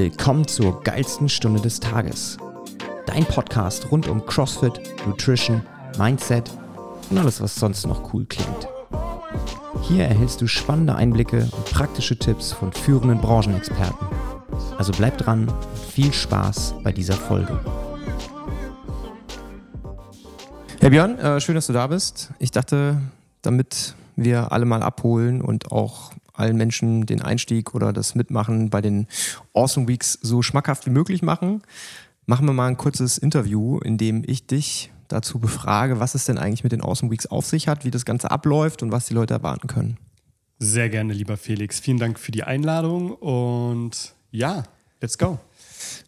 willkommen zur geilsten Stunde des Tages. Dein Podcast rund um CrossFit, Nutrition, Mindset und alles, was sonst noch cool klingt. Hier erhältst du spannende Einblicke und praktische Tipps von führenden Branchenexperten. Also bleib dran und viel Spaß bei dieser Folge. Hey Björn, äh, schön, dass du da bist. Ich dachte, damit wir alle mal abholen und auch allen Menschen den Einstieg oder das Mitmachen bei den Awesome Weeks so schmackhaft wie möglich machen, machen wir mal ein kurzes Interview, in dem ich dich dazu befrage, was es denn eigentlich mit den Awesome Weeks auf sich hat, wie das Ganze abläuft und was die Leute erwarten können. Sehr gerne, lieber Felix. Vielen Dank für die Einladung und ja, let's go.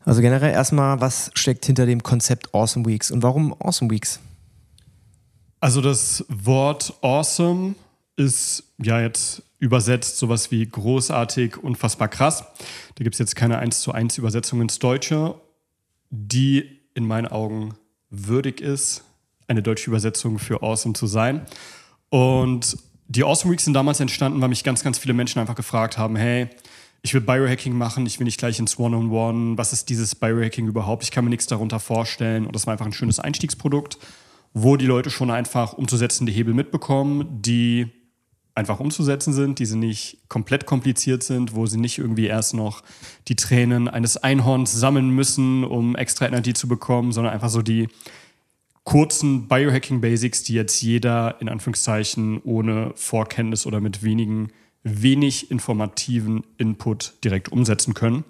Also generell erstmal, was steckt hinter dem Konzept Awesome Weeks und warum Awesome Weeks? Also das Wort Awesome ist ja jetzt übersetzt sowas wie großartig, unfassbar krass. Da gibt es jetzt keine 1 zu 1 Übersetzung ins Deutsche, die in meinen Augen würdig ist, eine deutsche Übersetzung für awesome zu sein. Und die Awesome Weeks sind damals entstanden, weil mich ganz, ganz viele Menschen einfach gefragt haben, hey, ich will Biohacking machen, ich will nicht gleich ins One-on-One, -on -One. was ist dieses Biohacking überhaupt? Ich kann mir nichts darunter vorstellen. Und das war einfach ein schönes Einstiegsprodukt, wo die Leute schon einfach umzusetzende Hebel mitbekommen, die einfach umzusetzen sind, die sie nicht komplett kompliziert sind, wo sie nicht irgendwie erst noch die Tränen eines Einhorns sammeln müssen, um extra Energie zu bekommen, sondern einfach so die kurzen Biohacking Basics, die jetzt jeder in Anführungszeichen ohne Vorkenntnis oder mit wenigen wenig informativen Input direkt umsetzen können.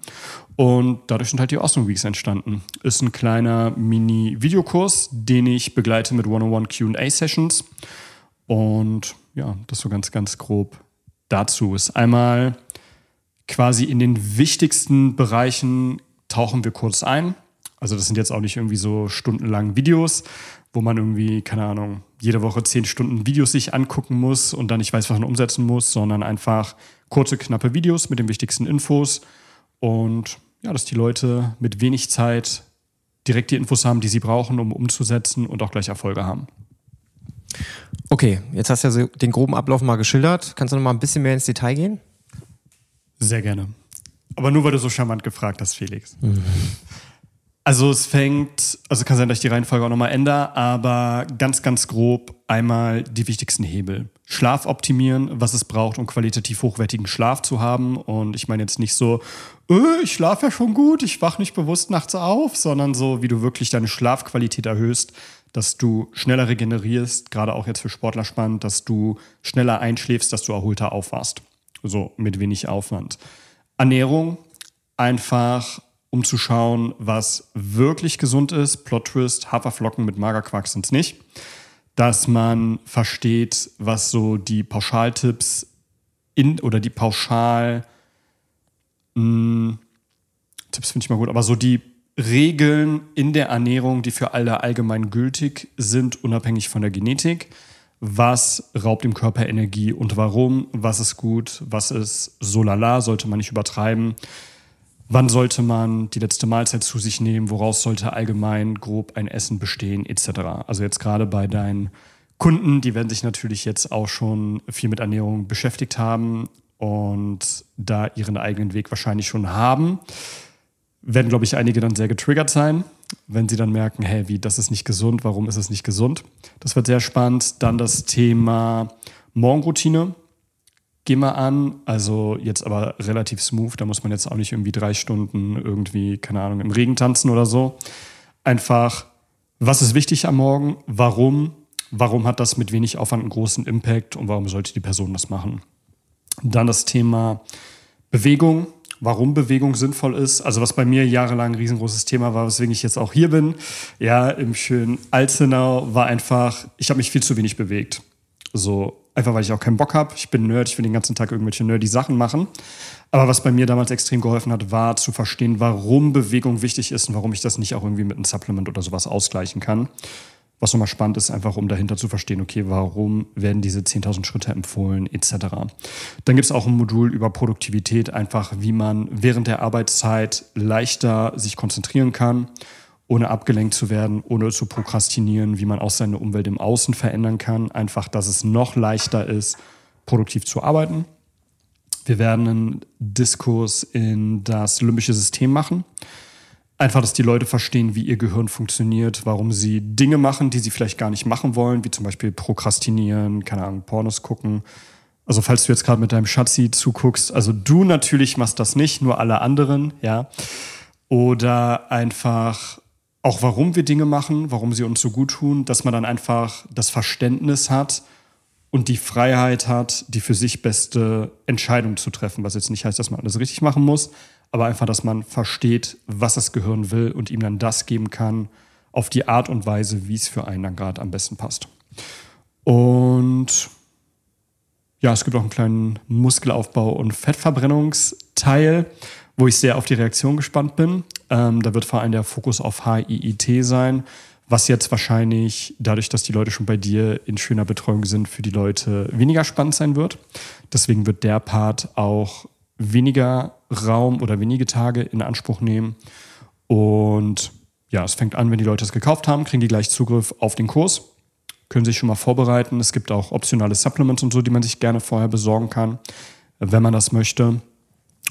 Und dadurch sind halt die Awesome Weeks entstanden. Ist ein kleiner Mini-Videokurs, den ich begleite mit One-on-One QA-Sessions. Und ja, das so ganz, ganz grob dazu ist. Einmal quasi in den wichtigsten Bereichen tauchen wir kurz ein. Also das sind jetzt auch nicht irgendwie so stundenlange Videos, wo man irgendwie, keine Ahnung, jede Woche zehn Stunden Videos sich angucken muss und dann nicht weiß, was man umsetzen muss, sondern einfach kurze, knappe Videos mit den wichtigsten Infos. Und ja, dass die Leute mit wenig Zeit direkt die Infos haben, die sie brauchen, um umzusetzen und auch gleich Erfolge haben. Okay, jetzt hast du ja so den groben Ablauf mal geschildert. Kannst du noch mal ein bisschen mehr ins Detail gehen? Sehr gerne. Aber nur weil du so charmant gefragt hast, Felix. Mhm. Also es fängt, also kann sein, dass ich die Reihenfolge auch nochmal ändere, aber ganz, ganz grob einmal die wichtigsten Hebel. Schlaf optimieren, was es braucht, um qualitativ hochwertigen Schlaf zu haben. Und ich meine jetzt nicht so, öh, ich schlafe ja schon gut, ich wach nicht bewusst nachts auf, sondern so, wie du wirklich deine Schlafqualität erhöhst, dass du schneller regenerierst, gerade auch jetzt für Sportler spannend, dass du schneller einschläfst, dass du erholter aufwachst. So mit wenig Aufwand. Ernährung, einfach um zu schauen, was wirklich gesund ist. Plot Twist, Haferflocken mit Magerquark sind es nicht. Dass man versteht, was so die Pauschaltipps in oder die Pauschal mh, hm, Tipps finde ich mal gut, aber so die Regeln in der Ernährung, die für alle allgemein gültig sind, unabhängig von der Genetik. Was raubt dem Körper Energie und warum? Was ist gut? Was ist so lala? Sollte man nicht übertreiben? Wann sollte man die letzte Mahlzeit zu sich nehmen? Woraus sollte allgemein grob ein Essen bestehen, etc. Also jetzt gerade bei deinen Kunden, die werden sich natürlich jetzt auch schon viel mit Ernährung beschäftigt haben und da ihren eigenen Weg wahrscheinlich schon haben werden, glaube ich, einige dann sehr getriggert sein, wenn sie dann merken, hey, wie, das ist nicht gesund, warum ist es nicht gesund? Das wird sehr spannend. Dann das Thema Morgenroutine. Gehen wir an, also jetzt aber relativ smooth, da muss man jetzt auch nicht irgendwie drei Stunden irgendwie, keine Ahnung, im Regen tanzen oder so. Einfach, was ist wichtig am Morgen? Warum? Warum hat das mit wenig Aufwand einen großen Impact und warum sollte die Person das machen? Dann das Thema Bewegung warum Bewegung sinnvoll ist. Also was bei mir jahrelang ein riesengroßes Thema war, weswegen ich jetzt auch hier bin, ja, im schönen Alzenau, war einfach, ich habe mich viel zu wenig bewegt. So, einfach weil ich auch keinen Bock habe. Ich bin Nerd, ich will den ganzen Tag irgendwelche nerdy Sachen machen. Aber was bei mir damals extrem geholfen hat, war zu verstehen, warum Bewegung wichtig ist und warum ich das nicht auch irgendwie mit einem Supplement oder sowas ausgleichen kann. Was nochmal spannend ist, einfach um dahinter zu verstehen, okay, warum werden diese 10.000 Schritte empfohlen, etc. Dann gibt es auch ein Modul über Produktivität, einfach wie man während der Arbeitszeit leichter sich konzentrieren kann, ohne abgelenkt zu werden, ohne zu prokrastinieren, wie man auch seine Umwelt im Außen verändern kann, einfach, dass es noch leichter ist, produktiv zu arbeiten. Wir werden einen Diskurs in das limbische System machen. Einfach, dass die Leute verstehen, wie ihr Gehirn funktioniert, warum sie Dinge machen, die sie vielleicht gar nicht machen wollen, wie zum Beispiel prokrastinieren, keine Ahnung, Pornos gucken. Also falls du jetzt gerade mit deinem Schatzi zuguckst, also du natürlich machst das nicht, nur alle anderen, ja. Oder einfach auch, warum wir Dinge machen, warum sie uns so gut tun, dass man dann einfach das Verständnis hat, und die Freiheit hat, die für sich beste Entscheidung zu treffen. Was jetzt nicht heißt, dass man alles richtig machen muss, aber einfach, dass man versteht, was das Gehirn will und ihm dann das geben kann, auf die Art und Weise, wie es für einen dann gerade am besten passt. Und ja, es gibt auch einen kleinen Muskelaufbau- und Fettverbrennungsteil, wo ich sehr auf die Reaktion gespannt bin. Ähm, da wird vor allem der Fokus auf HIIT sein was jetzt wahrscheinlich dadurch, dass die Leute schon bei dir in schöner Betreuung sind, für die Leute weniger spannend sein wird. Deswegen wird der Part auch weniger Raum oder wenige Tage in Anspruch nehmen. Und ja, es fängt an, wenn die Leute es gekauft haben, kriegen die gleich Zugriff auf den Kurs, können sich schon mal vorbereiten. Es gibt auch optionale Supplements und so, die man sich gerne vorher besorgen kann, wenn man das möchte.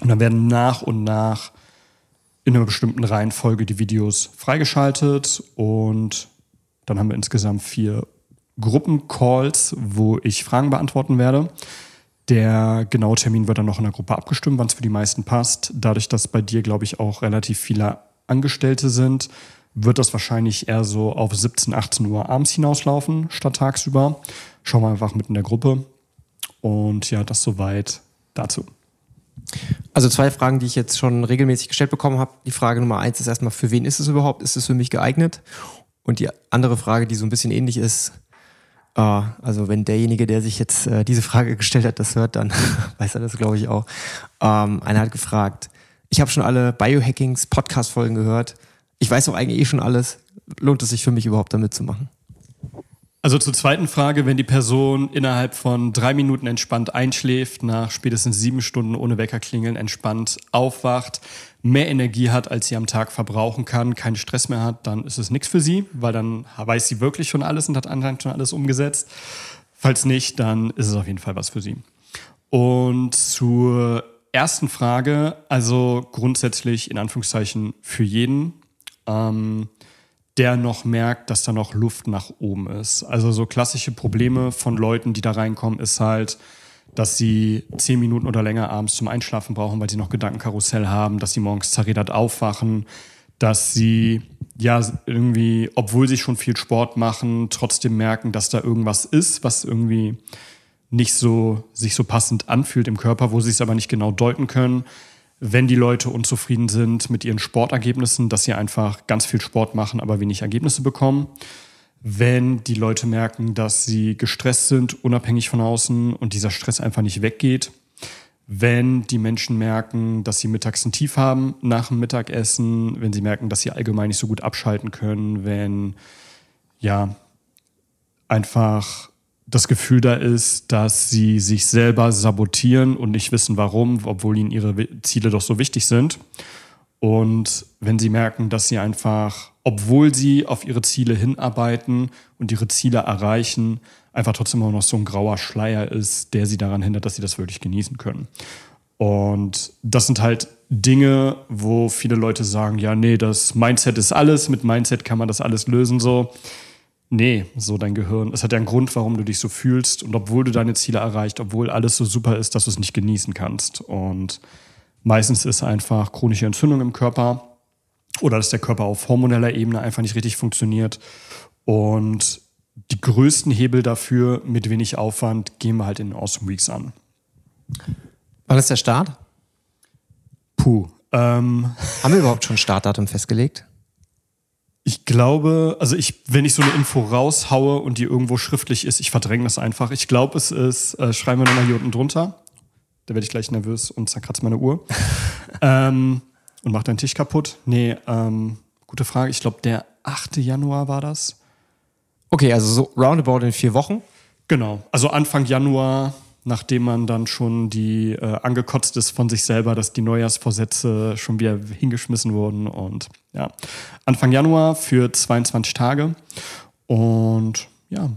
Und dann werden nach und nach in einer bestimmten Reihenfolge die Videos freigeschaltet und dann haben wir insgesamt vier Gruppencalls, wo ich Fragen beantworten werde. Der genaue Termin wird dann noch in der Gruppe abgestimmt, wann es für die meisten passt. Dadurch, dass bei dir, glaube ich, auch relativ viele Angestellte sind, wird das wahrscheinlich eher so auf 17, 18 Uhr abends hinauslaufen, statt tagsüber. Schauen wir einfach mit in der Gruppe. Und ja, das soweit dazu. Also zwei Fragen, die ich jetzt schon regelmäßig gestellt bekommen habe. Die Frage Nummer eins ist erstmal, für wen ist es überhaupt? Ist es für mich geeignet? Und die andere Frage, die so ein bisschen ähnlich ist, äh, also wenn derjenige, der sich jetzt äh, diese Frage gestellt hat, das hört, dann weiß er das, glaube ich, auch. Ähm, einer hat gefragt, ich habe schon alle Biohackings Podcast-Folgen gehört. Ich weiß auch eigentlich eh schon alles. Lohnt es sich für mich überhaupt, da mitzumachen? Also zur zweiten Frage, wenn die Person innerhalb von drei Minuten entspannt einschläft, nach spätestens sieben Stunden ohne Wecker klingeln, entspannt aufwacht, mehr Energie hat, als sie am Tag verbrauchen kann, keinen Stress mehr hat, dann ist es nichts für sie, weil dann weiß sie wirklich schon alles und hat anscheinend schon alles umgesetzt. Falls nicht, dann ist es auf jeden Fall was für sie. Und zur ersten Frage, also grundsätzlich in Anführungszeichen für jeden. Ähm, der noch merkt, dass da noch Luft nach oben ist. Also so klassische Probleme von Leuten, die da reinkommen, ist halt, dass sie zehn Minuten oder länger abends zum Einschlafen brauchen, weil sie noch Gedankenkarussell haben, dass sie morgens zerredet aufwachen, dass sie ja irgendwie, obwohl sie schon viel Sport machen, trotzdem merken, dass da irgendwas ist, was irgendwie nicht so sich so passend anfühlt im Körper, wo sie es aber nicht genau deuten können wenn die Leute unzufrieden sind mit ihren Sportergebnissen, dass sie einfach ganz viel Sport machen, aber wenig Ergebnisse bekommen. Wenn die Leute merken, dass sie gestresst sind, unabhängig von außen und dieser Stress einfach nicht weggeht. Wenn die Menschen merken, dass sie mittags ein Tief haben nach dem Mittagessen, wenn sie merken, dass sie allgemein nicht so gut abschalten können, wenn ja einfach das Gefühl da ist, dass sie sich selber sabotieren und nicht wissen warum, obwohl ihnen ihre Ziele doch so wichtig sind. Und wenn sie merken, dass sie einfach, obwohl sie auf ihre Ziele hinarbeiten und ihre Ziele erreichen, einfach trotzdem immer noch so ein grauer Schleier ist, der sie daran hindert, dass sie das wirklich genießen können. Und das sind halt Dinge, wo viele Leute sagen, ja, nee, das Mindset ist alles, mit Mindset kann man das alles lösen so nee, so dein Gehirn. Es hat ja einen Grund, warum du dich so fühlst. Und obwohl du deine Ziele erreicht, obwohl alles so super ist, dass du es nicht genießen kannst. Und meistens ist einfach chronische Entzündung im Körper oder dass der Körper auf hormoneller Ebene einfach nicht richtig funktioniert. Und die größten Hebel dafür mit wenig Aufwand gehen wir halt in Awesome Weeks an. Wann ist der Start? Puh. Ähm, Haben wir überhaupt schon Startdatum festgelegt? Ich glaube, also ich, wenn ich so eine Info raushaue und die irgendwo schriftlich ist, ich verdränge das einfach. Ich glaube, es ist, äh, schreiben wir nochmal hier unten drunter. Da werde ich gleich nervös und zerkratze meine Uhr. ähm, und mache deinen Tisch kaputt. Nee, ähm, gute Frage. Ich glaube, der 8. Januar war das. Okay, also so roundabout in vier Wochen. Genau. Also Anfang Januar nachdem man dann schon die äh, angekotzt ist von sich selber, dass die Neujahrsvorsätze schon wieder hingeschmissen wurden. Und ja, Anfang Januar für 22 Tage. Und ja.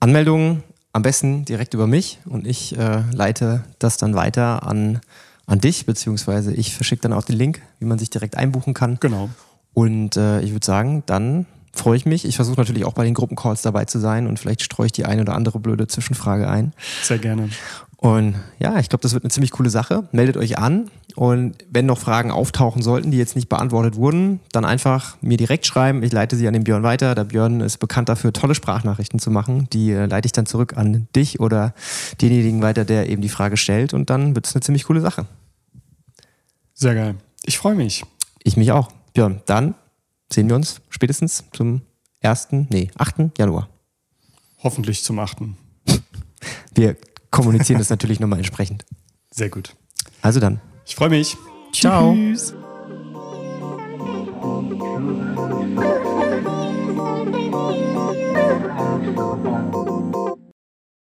Anmeldungen am besten direkt über mich und ich äh, leite das dann weiter an, an dich, beziehungsweise ich verschicke dann auch den Link, wie man sich direkt einbuchen kann. Genau. Und äh, ich würde sagen, dann freue ich mich. Ich versuche natürlich auch bei den Gruppencalls dabei zu sein und vielleicht streue ich die eine oder andere blöde Zwischenfrage ein. Sehr gerne. Und ja, ich glaube, das wird eine ziemlich coole Sache. Meldet euch an und wenn noch Fragen auftauchen sollten, die jetzt nicht beantwortet wurden, dann einfach mir direkt schreiben. Ich leite sie an den Björn weiter. Der Björn ist bekannt dafür, tolle Sprachnachrichten zu machen. Die äh, leite ich dann zurück an dich oder denjenigen weiter, der eben die Frage stellt und dann wird es eine ziemlich coole Sache. Sehr geil. Ich freue mich. Ich mich auch. Björn, dann sehen wir uns spätestens zum 1., nee, 8. Januar. Hoffentlich zum 8. Wir kommunizieren das natürlich nochmal entsprechend. Sehr gut. Also dann. Ich freue mich. Ciao. Tschüss.